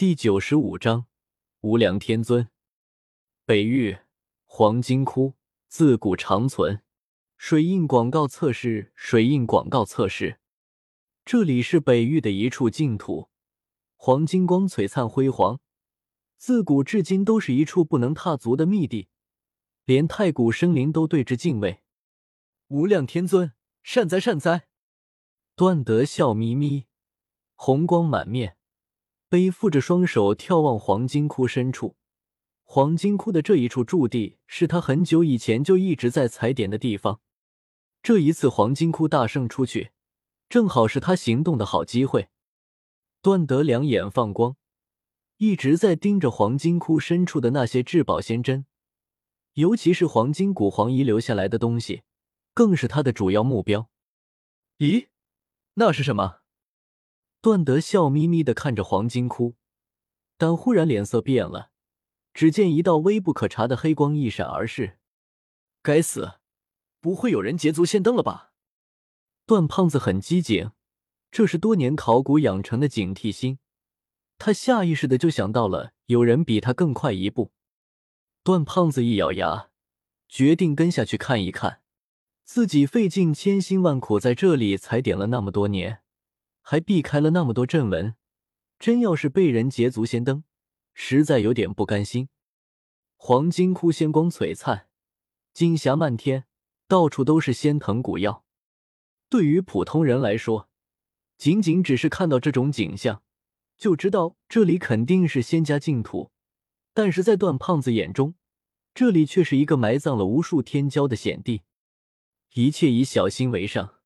第九十五章无量天尊。北域黄金窟自古长存。水印广告测试，水印广告测试。这里是北域的一处净土，黄金光璀璨辉煌，自古至今都是一处不能踏足的秘地，连太古生灵都对之敬畏。无量天尊，善哉善哉！段德笑眯眯，红光满面。背负着双手眺望黄金窟深处，黄金窟的这一处驻地是他很久以前就一直在踩点的地方。这一次黄金窟大胜出去，正好是他行动的好机会。段德两眼放光，一直在盯着黄金窟深处的那些至宝仙珍，尤其是黄金古皇遗留下来的东西，更是他的主要目标。咦，那是什么？段德笑眯眯的看着黄金窟，但忽然脸色变了。只见一道微不可察的黑光一闪而逝。该死，不会有人捷足先登了吧？段胖子很机警，这是多年考古养成的警惕心。他下意识的就想到了有人比他更快一步。段胖子一咬牙，决定跟下去看一看。自己费尽千辛万苦在这里踩点了那么多年。还避开了那么多阵纹，真要是被人捷足先登，实在有点不甘心。黄金窟仙光璀璨，金霞漫天，到处都是仙藤古药。对于普通人来说，仅仅只是看到这种景象，就知道这里肯定是仙家净土。但是在段胖子眼中，这里却是一个埋葬了无数天骄的险地。一切以小心为上。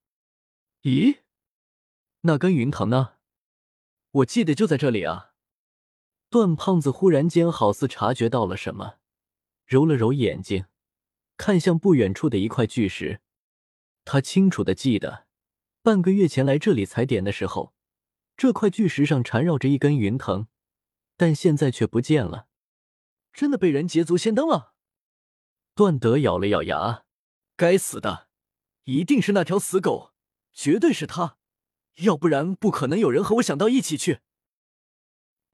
咦？那根云藤呢？我记得就在这里啊！段胖子忽然间好似察觉到了什么，揉了揉眼睛，看向不远处的一块巨石。他清楚的记得，半个月前来这里踩点的时候，这块巨石上缠绕着一根云藤，但现在却不见了。真的被人捷足先登了！段德咬了咬牙，该死的，一定是那条死狗，绝对是他！要不然不可能有人和我想到一起去。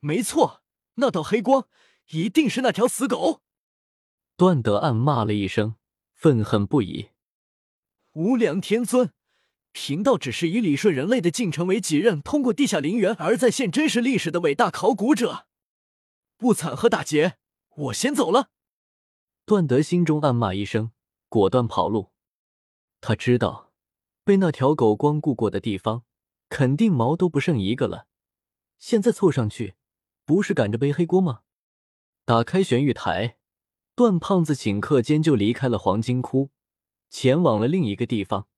没错，那道黑光一定是那条死狗。段德暗骂了一声，愤恨不已。无量天尊，贫道只是以理顺人类的进程为己任，通过地下陵园而再现真实历史的伟大考古者。不惨和打劫，我先走了。段德心中暗骂一声，果断跑路。他知道，被那条狗光顾过的地方。肯定毛都不剩一个了，现在凑上去，不是赶着背黑锅吗？打开玄玉台，段胖子顷刻间就离开了黄金窟，前往了另一个地方。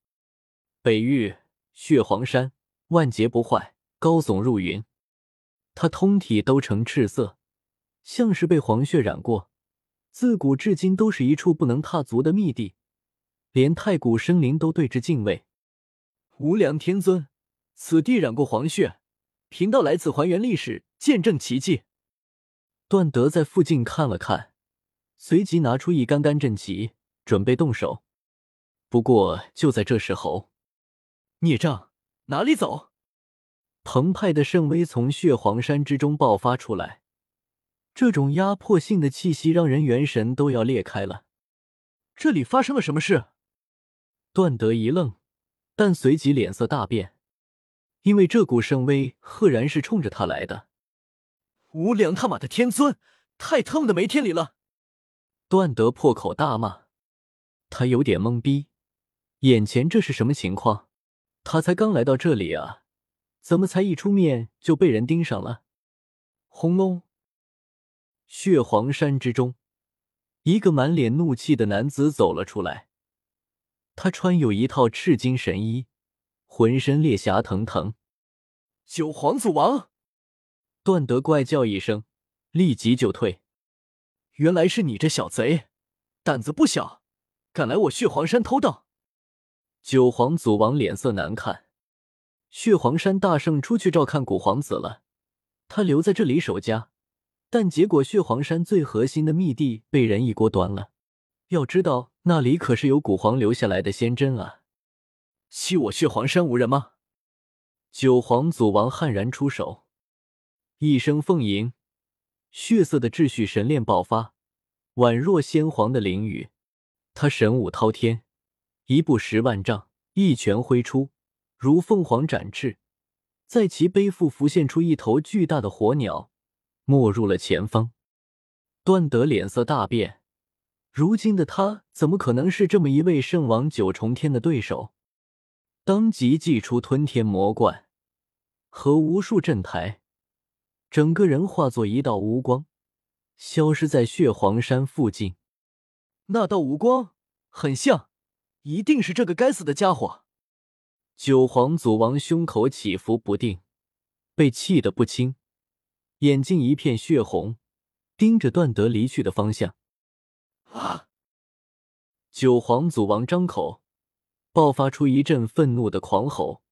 北域血皇山，万劫不坏，高耸入云。他通体都呈赤色，像是被黄血染过，自古至今都是一处不能踏足的秘地，连太古生灵都对之敬畏。无量天尊。此地染过黄血，贫道来此还原历史，见证奇迹。段德在附近看了看，随即拿出一杆杆阵旗，准备动手。不过就在这时候，孽障，哪里走？澎湃的圣威从血皇山之中爆发出来，这种压迫性的气息让人元神都要裂开了。这里发生了什么事？段德一愣，但随即脸色大变。因为这股圣威赫然是冲着他来的，无良他妈的天尊，太他妈的没天理了！段德破口大骂，他有点懵逼，眼前这是什么情况？他才刚来到这里啊，怎么才一出面就被人盯上了？轰隆！血皇山之中，一个满脸怒气的男子走了出来，他穿有一套赤金神衣。浑身裂霞腾腾，九皇祖王，段德怪叫一声，立即就退。原来是你这小贼，胆子不小，敢来我血皇山偷盗。九皇祖王脸色难看，血皇山大圣出去照看古皇子了，他留在这里守家，但结果血皇山最核心的秘地被人一锅端了。要知道那里可是有古皇留下来的仙针啊。欺我血皇山无人吗？九皇祖王悍然出手，一声凤吟，血色的秩序神链爆发，宛若先皇的灵雨。他神武滔天，一步十万丈，一拳挥出，如凤凰展翅，在其背腹浮现出一头巨大的火鸟，没入了前方。段德脸色大变，如今的他怎么可能是这么一位圣王九重天的对手？当即祭出吞天魔冠和无数阵台。整个人化作一道无光，消失在血皇山附近。那道无光很像，一定是这个该死的家伙。九皇祖王胸口起伏不定，被气得不轻，眼睛一片血红，盯着段德离去的方向。啊！九皇祖王张口，爆发出一阵愤怒的狂吼，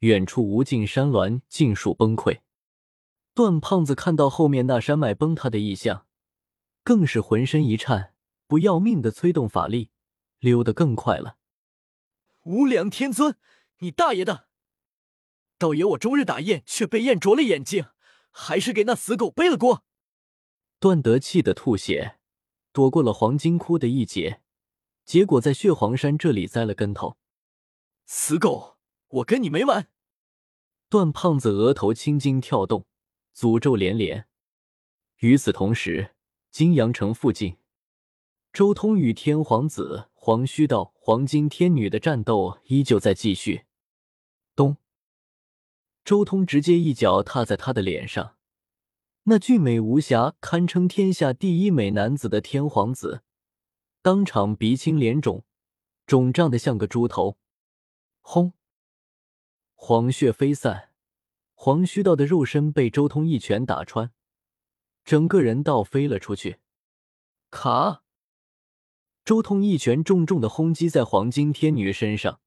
远处无尽山峦尽数崩溃。段胖子看到后面那山脉崩塌的异象，更是浑身一颤，不要命的催动法力，溜得更快了。无量天尊，你大爷的！道爷我终日打雁，却被雁啄了眼睛，还是给那死狗背了锅。段德气得吐血，躲过了黄金窟的一劫，结果在血皇山这里栽了跟头。死狗，我跟你没完！段胖子额头青筋跳动。诅咒连连。与此同时，金阳城附近，周通与天皇子黄须道、黄金天女的战斗依旧在继续。咚！周通直接一脚踏在他的脸上，那俊美无瑕、堪称天下第一美男子的天皇子，当场鼻青脸肿，肿胀的像个猪头。轰！黄血飞散。黄须道的肉身被周通一拳打穿，整个人倒飞了出去。卡！周通一拳重重的轰击在黄金天女身上，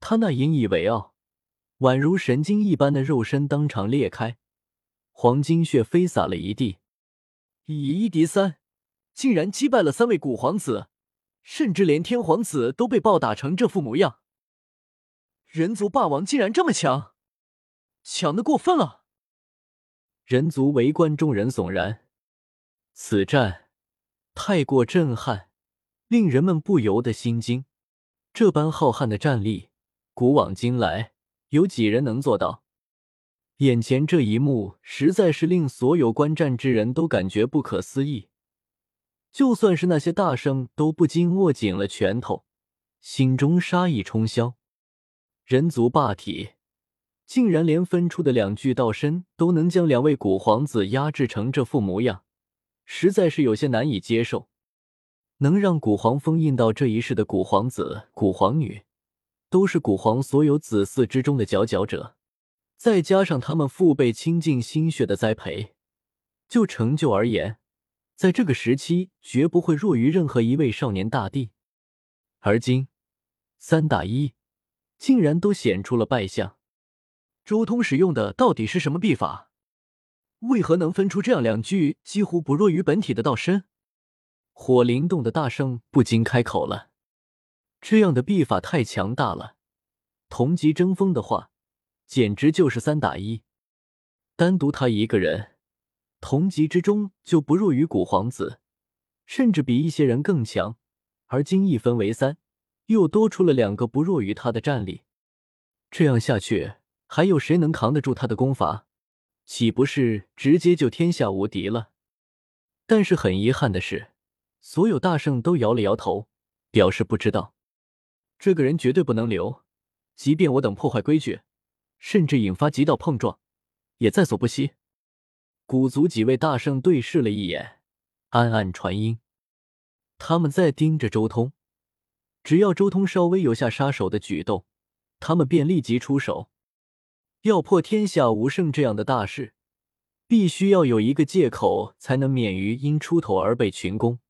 他那引以为傲、宛如神经一般的肉身当场裂开，黄金血飞洒了一地。以一敌三，竟然击败了三位古皇子，甚至连天皇子都被暴打成这副模样。人族霸王竟然这么强！强的过分了！人族围观众人悚然，此战太过震撼，令人们不由得心惊。这般浩瀚的战力，古往今来有几人能做到？眼前这一幕实在是令所有观战之人都感觉不可思议，就算是那些大圣都不禁握紧了拳头，心中杀意冲霄。人族霸体。竟然连分出的两具道身都能将两位古皇子压制成这副模样，实在是有些难以接受。能让古皇封印到这一世的古皇子、古皇女，都是古皇所有子嗣之中的佼佼者，再加上他们父辈倾尽心血的栽培，就成就而言，在这个时期绝不会弱于任何一位少年大帝。而今三打一，竟然都显出了败相。周通使用的到底是什么秘法？为何能分出这样两具几乎不弱于本体的道身？火灵洞的大圣不禁开口了：“这样的秘法太强大了，同级争锋的话，简直就是三打一。单独他一个人，同级之中就不弱于古皇子，甚至比一些人更强。而今一分为三，又多出了两个不弱于他的战力。这样下去……”还有谁能扛得住他的功法？岂不是直接就天下无敌了？但是很遗憾的是，所有大圣都摇了摇头，表示不知道。这个人绝对不能留，即便我等破坏规矩，甚至引发极道碰撞，也在所不惜。古族几位大圣对视了一眼，暗暗传音。他们在盯着周通，只要周通稍微有下杀手的举动，他们便立即出手。要破天下无胜这样的大事，必须要有一个借口，才能免于因出头而被群攻。